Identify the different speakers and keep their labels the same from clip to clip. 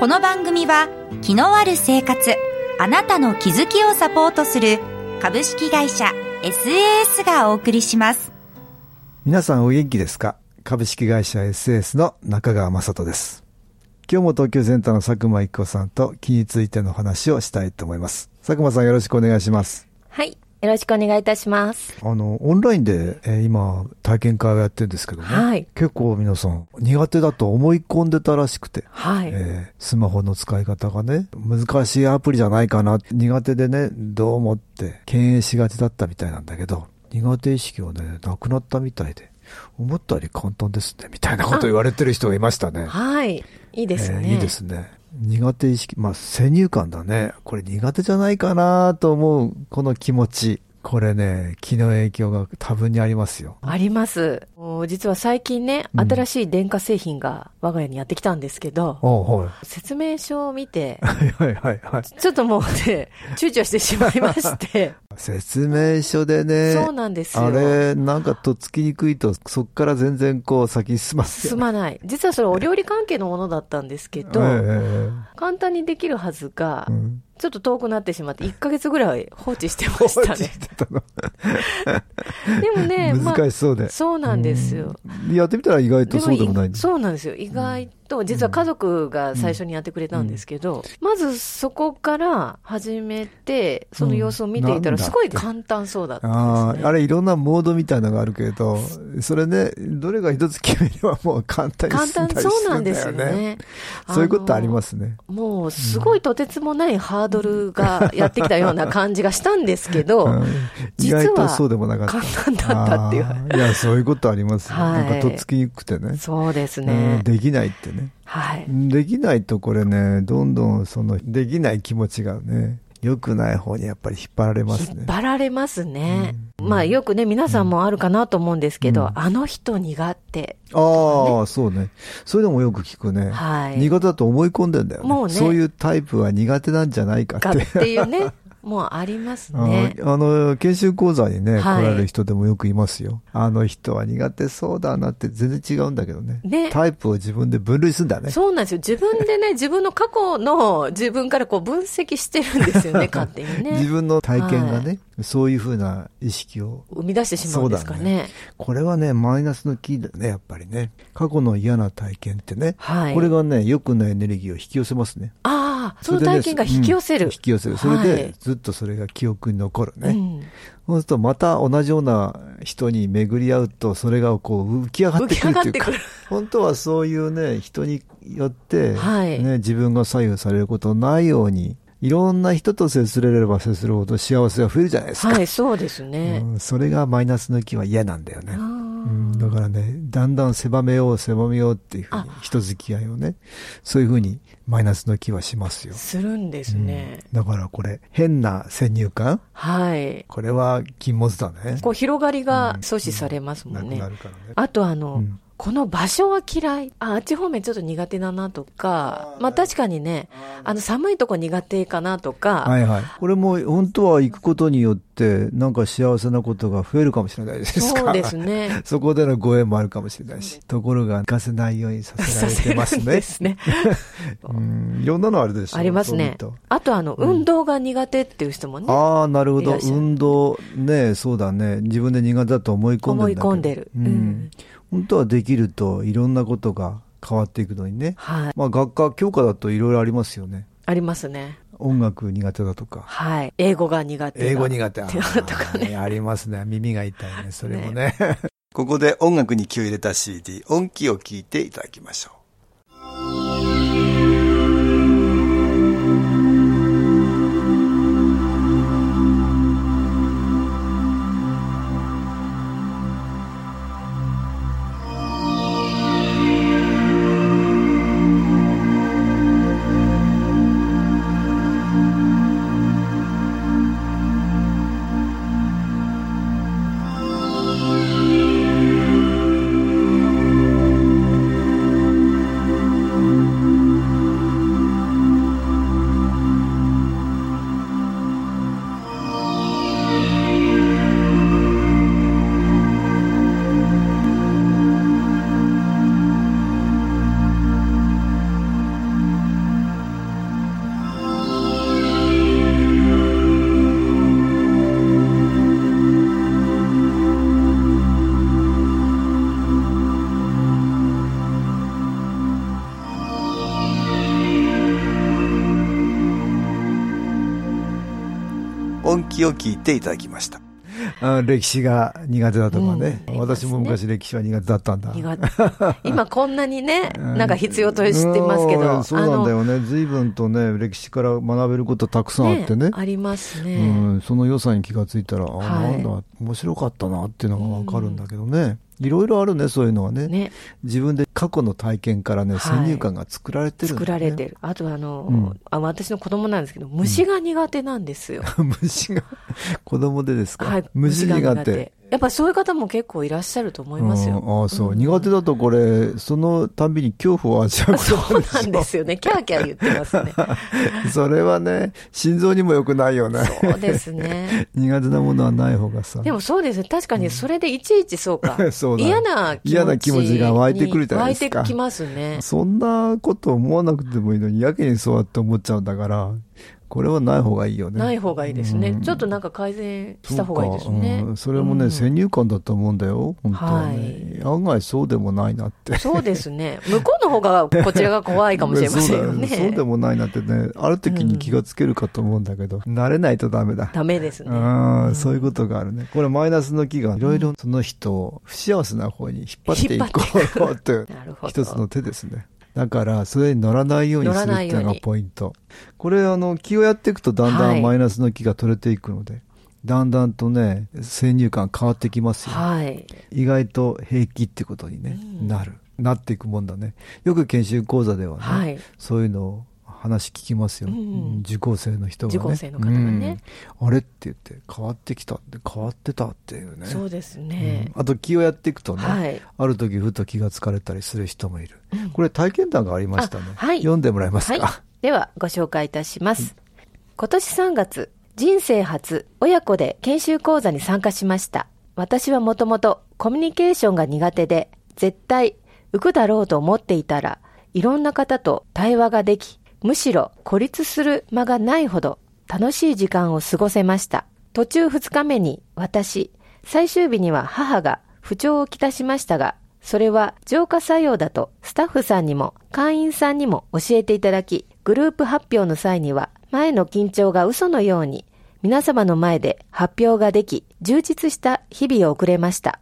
Speaker 1: この番組は気のある生活あなたの気づきをサポートする株式会社 SAS がお送りします。
Speaker 2: 皆さんお元気ですか？株式会社 SAS の中川雅人です。今日も東京センターの佐久間一子さんと気についての話をしたいと思います。佐久間さんよろしくお願いします。
Speaker 3: はいよろしくお願いいたします。
Speaker 2: あの、オンラインで、えー、今、体験会をやってるんですけどね。はい。結構皆さん、苦手だと思い込んでたらしくて。はい。えー、スマホの使い方がね、難しいアプリじゃないかな、苦手でね、どう思って、敬遠しがちだったみたいなんだけど、苦手意識がね、なくなったみたいで。思ったより簡単ですね、みたいなこと言われてる人がいましたね。
Speaker 3: はい。いいですね、え
Speaker 2: ー、いいですね。苦手意識、まあ、先入観だね。これ苦手じゃないかなと思う、この気持ち。これね、気の影響が多分にありますよ。
Speaker 3: あります。実は最近ね、新しい電化製品が我が家にやってきたんですけど、うんはい、説明書を見て、はいはいはい、ちょっともうね、躊躇してしまいまして。
Speaker 2: 説明書でね、
Speaker 3: そうなんですよ。
Speaker 2: あれ、なんかとっつきにくいと、そっから全然こう先に進ま
Speaker 3: せ、進まない。実はそれお料理関係のものだったんですけど、簡単にできるはずが、うんちょっと遠くなってしまって、1か月ぐらい放置してましたね。でもね、
Speaker 2: 難しそうで、ま
Speaker 3: あ、そうなんですよ。
Speaker 2: やってみたら意外とそうでもない
Speaker 3: そうなんですよ。意外と、実は家族が最初にやってくれたんですけど、うん、まずそこから始めて、その様子を見ていたら、すごい簡単そうだったんです、
Speaker 2: ね、ああれいろんなモードみたいなのがあるけど、それね、どれが一つ決めればもう簡単に
Speaker 3: 簡単、そうなんですよね。
Speaker 2: そういうことありますね。
Speaker 3: もう、すごいとてつもないハードルがやってきたような感じがしたんですけど、うん、実は、そうでもなかった。簡単だったっていう。
Speaker 2: いや、そういうことあります、はい、なんかとっつきにくくてね。
Speaker 3: そうですね、
Speaker 2: うん。できないってね。はい。できないとこれね、どんどんその、できない気持ちがね、良くない方にやっぱり引っ張られますね。
Speaker 3: 引っ張られますね。うん、まあよくね、皆さんもあるかなと思うんですけど、うん、あの人苦手、ね、
Speaker 2: ああ、そうね。そういうのもよく聞くね。はい。苦手だと思い込んでんだよね。もうね。そういうタイプは苦手なんじゃないかって。
Speaker 3: かっていうね。もうありますね。
Speaker 2: あの、研修講座にね、はい、来られる人でもよくいますよ。あの人は苦手そうだなって全然違うんだけどね。ね。タイプを自分で分類するんだね。
Speaker 3: そうなんですよ。自分でね、自分の過去の自分からこう分析してるんですよね、勝手にね。
Speaker 2: 自分の体験がね、はい、そういうふうな意識を。
Speaker 3: 生み出してしまうんですかね。ね
Speaker 2: これはね、マイナスのキーだね、やっぱりね。過去の嫌な体験ってね。はい。これがね、良くないエネルギーを引き寄せますね。
Speaker 3: ああ。その体験が引き寄せる。
Speaker 2: うん、引き寄せる。それで、ずっとそれが記憶に残るね。はいうんそうするとまた同じような人に巡り合うと、それがこう浮き上がってくるっていうか、本当はそういうね、人によって、ね、自分が左右されることないように、いろんな人と接すれれば接するほど幸せが増えるじゃないですか。
Speaker 3: はい、そうですね。
Speaker 2: うん、それがマイナスの気は嫌なんだよね。うん、だからね、だんだん狭めよう、狭めようっていうふうに、人付き合いをね、そういうふうにマイナスの気はしますよ。
Speaker 3: するんですね。
Speaker 2: うん、だからこれ、変な先入観？はい。これは禁物だね。
Speaker 3: こう広がりが阻止されますもんね。うん、なくなるからね。あとあの、この場所は嫌い。あ、あっち方面ちょっと苦手だなとか、まあ確かにね、あの寒いとこ苦手かなとか。
Speaker 2: はいはい。これも本当は行くことによって、なんか幸せなことが増えるかもしれないです
Speaker 3: か？そうですね。
Speaker 2: そこでのご縁もあるかもしれないし。ところが行かせないようにさせられてますね。ですね。うん。いろんなのあるでしょ
Speaker 3: ありますね。あとあの、運動が苦手っていう人もね。
Speaker 2: ああ、なるほど。運動、ね、そうだね。自分で苦手だと思い込んでる。思い
Speaker 3: 込んでる。うん
Speaker 2: 本当はできるといろんなことが変わっていくのにね。はい。まあ学科、教科だといろいろありますよね。
Speaker 3: ありますね。
Speaker 2: 音楽苦手だとか。
Speaker 3: はい。英語が苦手
Speaker 2: 英語苦手。とかね。ありますね。耳が痛いね。それもね。ね ここで音楽に気を入れた CD、音気を聞いていただきましょう。きを聞いていただきました。歴史が苦手だとかね、うん、私も昔歴史は苦手だったんだ。
Speaker 3: 今こんなにね、なんか必要としてますけど。
Speaker 2: そうなんだよね。随分とね、歴史から学べることたくさんあってね。ね
Speaker 3: ありますね、
Speaker 2: うん。その良さに気がついたら、はい、あなんだ、面白かったなっていうのがわかるんだけどね。いろいろあるね、そういうのはね。ね自分で過去の体験からね、先入観が作られてる、
Speaker 3: ね、作られてる。あとあの、うん、あ、私の子供なんですけど、虫が苦手なんですよ。
Speaker 2: うん、虫が、子供でですか？
Speaker 3: はい。虫苦手。やっぱそういう方も結構いらっしゃると思いますよ。
Speaker 2: ああ、そう、うん、苦手だとこれ、そのたんびに恐怖を味わう
Speaker 3: そうなんですよね。キャーキャー言ってますね。
Speaker 2: それはね、心臓にも良くないよね。
Speaker 3: そうですね。
Speaker 2: 苦手なものはない方がさ。
Speaker 3: でもそうですね。確かにそれでいちいちそうか。そう嫌な
Speaker 2: 気持ち。嫌な気持ちが湧いてくるじゃないですか。
Speaker 3: 湧いてきますね。
Speaker 2: そんなこと思わなくてもいいのに、やけにそうやって思っちゃうんだから、これはない方がいいよね。
Speaker 3: ない方がいいですね。うん、ちょっとなんか改善した方がいいですね。
Speaker 2: うん、それもね、うん、先入観だと思うんだよ。本当はね、はい、案外そうでもないなって。
Speaker 3: そうですね。向こうの方がこちらが怖いかもしれませんよね。
Speaker 2: そうでもないなってね、ある時に気がつけるかと思うんだけど、慣れないとダメだ。
Speaker 3: ダメですね。
Speaker 2: そういうことがあるね。これマイナスの気がいろいろその人を不幸せな方に引っ張っていこうって、一つの手ですね。だから、それに乗らないようにするっていうのがポイント。これ、あの、気をやっていくとだんだんマイナスの気が取れていくので、はい、だんだんとね、先入観変わってきますよ。はい。意外と平気ってことにね、うん、なる。なっていくもんだね。よく研修講座ではね、はい、そういうのを話聞きますよ、うん、受講生の人がね。
Speaker 3: 受講生の方がね、
Speaker 2: うん、あれって言って変わってきたって変わってたっていうね。
Speaker 3: そうですね。
Speaker 2: うん、あと気をやっていくとね、はい、ある時ふと気がつかれたりする人もいる。これ体験談がありましたね。はい、読んでもらえますか、はい、
Speaker 3: ではご紹介いたします。今年3月、人生初親子で研修講座に参加しました。私はもともとコミュニケーションが苦手で、絶対浮くだろうと思っていたら、いろんな方と対話ができ、むしろ孤立する間がないほど楽しい時間を過ごせました。途中2日目に私、最終日には母が不調をきたしましたが、それは浄化作用だとスタッフさんにも会員さんにも教えていただき、グループ発表の際には前の緊張が嘘のように皆様の前で発表ができ、充実した日々を送れました。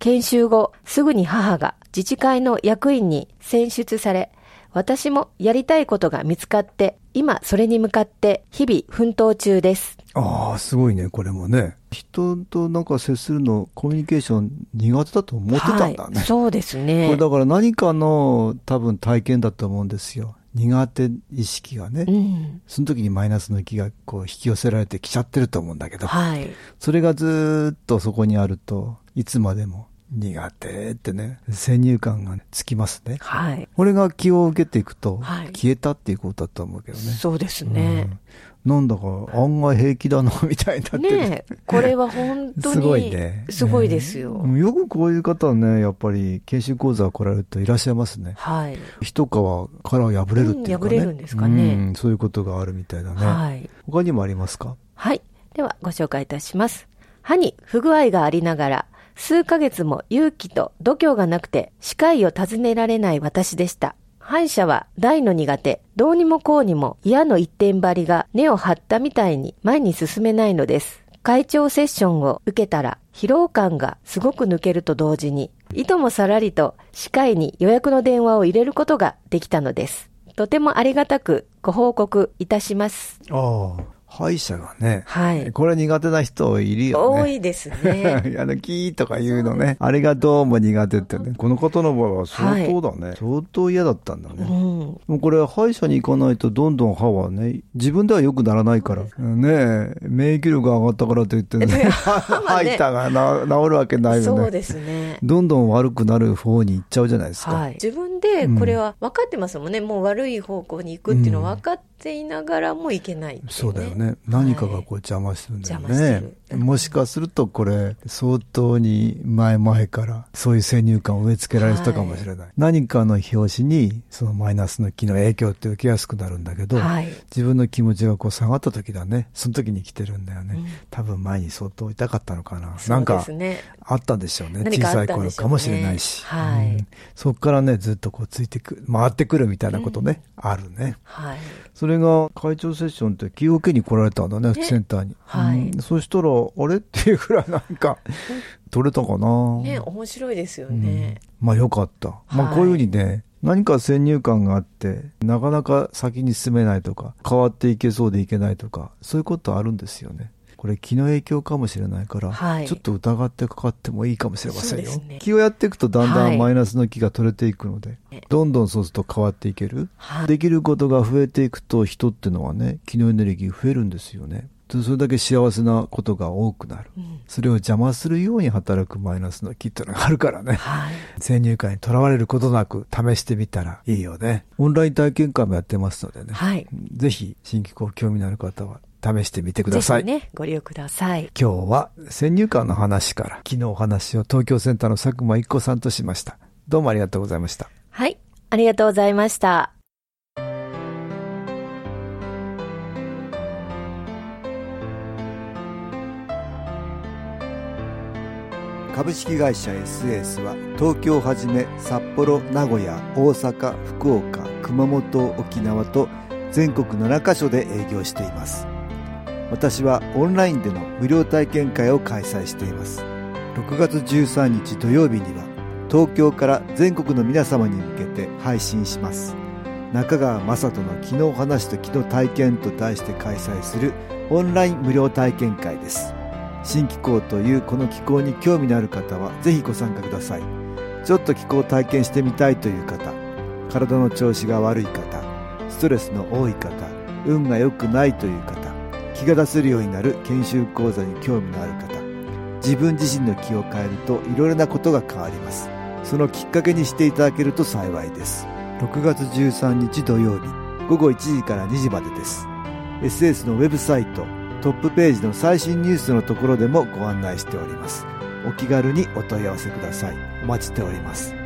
Speaker 3: 研修後、すぐに母が自治会の役員に選出され、私もやりたいことが見つかって、今それに向かって日々奮闘中です。
Speaker 2: ああ、すごいね、これもね。人となんか接するの、コミュニケーション苦手だと思ってたんだね。はい、
Speaker 3: そうですね。
Speaker 2: これだから何かの多分体験だと思うんですよ。苦手意識がね、うん、その時にマイナスの気がこう引き寄せられてきちゃってると思うんだけど、はい、それがずっとそこにあるといつまでも苦手ってね、先入観が、ね、つきますね。はい。これが気を受けていくと、消えたっていうことだと思うけどね。
Speaker 3: そうですね。うん
Speaker 2: なんだか案外平気だな、みたいになってる。
Speaker 3: ねこれは本当に。すごいね。すごいですよ、
Speaker 2: よくこういう方はね、やっぱり研修講座来られるといらっしゃいますね。はい。一皮殻破れるっていうかね、うん、破
Speaker 3: れるんですかね、う
Speaker 2: ん。そういうことがあるみたいだね。はい。他にもありますか？
Speaker 3: はい。ではご紹介いたします。歯に不具合がありながら、数ヶ月も勇気と度胸がなくて、歯科医を訪ねられない私でした。歯医者は大の苦手、どうにもこうにも嫌の一点張りが根を張ったみたいに前に進めないのです。会長セッションを受けたら疲労感がすごく抜けると同時に、いともさらりと歯科医に予約の電話を入れることができたのです。とてもありがたくご報告いたします。
Speaker 2: ああ。歯医者がね、はい。これ苦手な人いるよ
Speaker 3: ね。多いですね。
Speaker 2: あの、キーとか言うのね。あれがどうも苦手ってね。この方の場合は相当だね。はい、相当嫌だったんだね。うん、もうこれ、歯医者に行かないとどんどん歯はね、自分では良くならないから。ね免疫力が上がったからといってね、歯痛が 治るわけないよね。
Speaker 3: そうですね。
Speaker 2: どんどん悪くなる方に行っちゃうじゃないですか。
Speaker 3: はい。自分でこれは分かってますもんね。うん、もう悪い方向に行くっていうのは分かっていながらもいけない、ね、
Speaker 2: そうだよね。何かがこう邪魔してるんだよね。もしかするとこれ、相当に前々からそういう先入観を植え付けられてたかもしれない。はい、何かの表紙にそのマイナススの木の影響って受けやすくなるんだけど、はい、自分の気持ちがこう下がった時だね、その時に来てるんだよね。うん、多分前に相当痛かったのかな。ね、なんか、あったんでしょうね。小さい頃かもしれないし。はい、うん、そこからね、ずっとこうついてく、回ってくるみたいなことね、うん、あるね。はい。それが会長セッションって気を受けに来られたんだね、センターに。はい。そしたら、あれ？っていうぐらいなんか、取れたかな。
Speaker 3: ね、面白いですよね。
Speaker 2: まあよかった。まあこういうふうにね、何か先入観があって、なかなか先に進めないとか、変わっていけそうでいけないとか、そういうことあるんですよね。これ気の影響かもしれないから、はい、ちょっと疑ってかかってもいいかもしれませんよ。ね、気をやっていくとだんだんマイナスの気が取れていくので、はい、どんどんそうすると変わっていける、はい、できることが増えていくと人っていうのはね、気のエネルギー増えるんですよね。それだけ幸せなことが多くなる、うん、それを邪魔するように働くマイナスの気っていうのがあるからね、はい、先入観にとらわれることなく試してみたらいいよね。オンライン体験会もやってますのでね、はい、ぜひ新機構興味のある方は試してみてください。
Speaker 3: ね、ご利用ください。
Speaker 2: 今日は先入観の話から、昨日お話を東京センターの佐久間一子さんとしました。どうもありがとうございました。
Speaker 3: はい、ありがとうございました。
Speaker 2: 株式会社 SS は東京をはじめ札幌、名古屋、大阪、福岡、熊本、沖縄と全国7カ所で営業しています。私はオンラインでの無料体験会を開催しています。6月13日土曜日には東京から全国の皆様に向けて配信します。中川雅人の昨日話と昨日体験と題して開催するオンライン無料体験会です。新気候というこの気候に興味のある方はぜひご参加くださいちょっと気候を体験してみたいという方体の調子が悪い方ストレスの多い方運が良くないという方気が出せるようになる研修講座に興味のある方自分自身の気を変えるといろいろなことが変わりますそのきっかけにしていただけると幸いです6月13日土曜日午後1時から2時までです SS のウェブサイトトップページの最新ニュースのところでもご案内しております。お気軽にお問い合わせください。お待ちしております。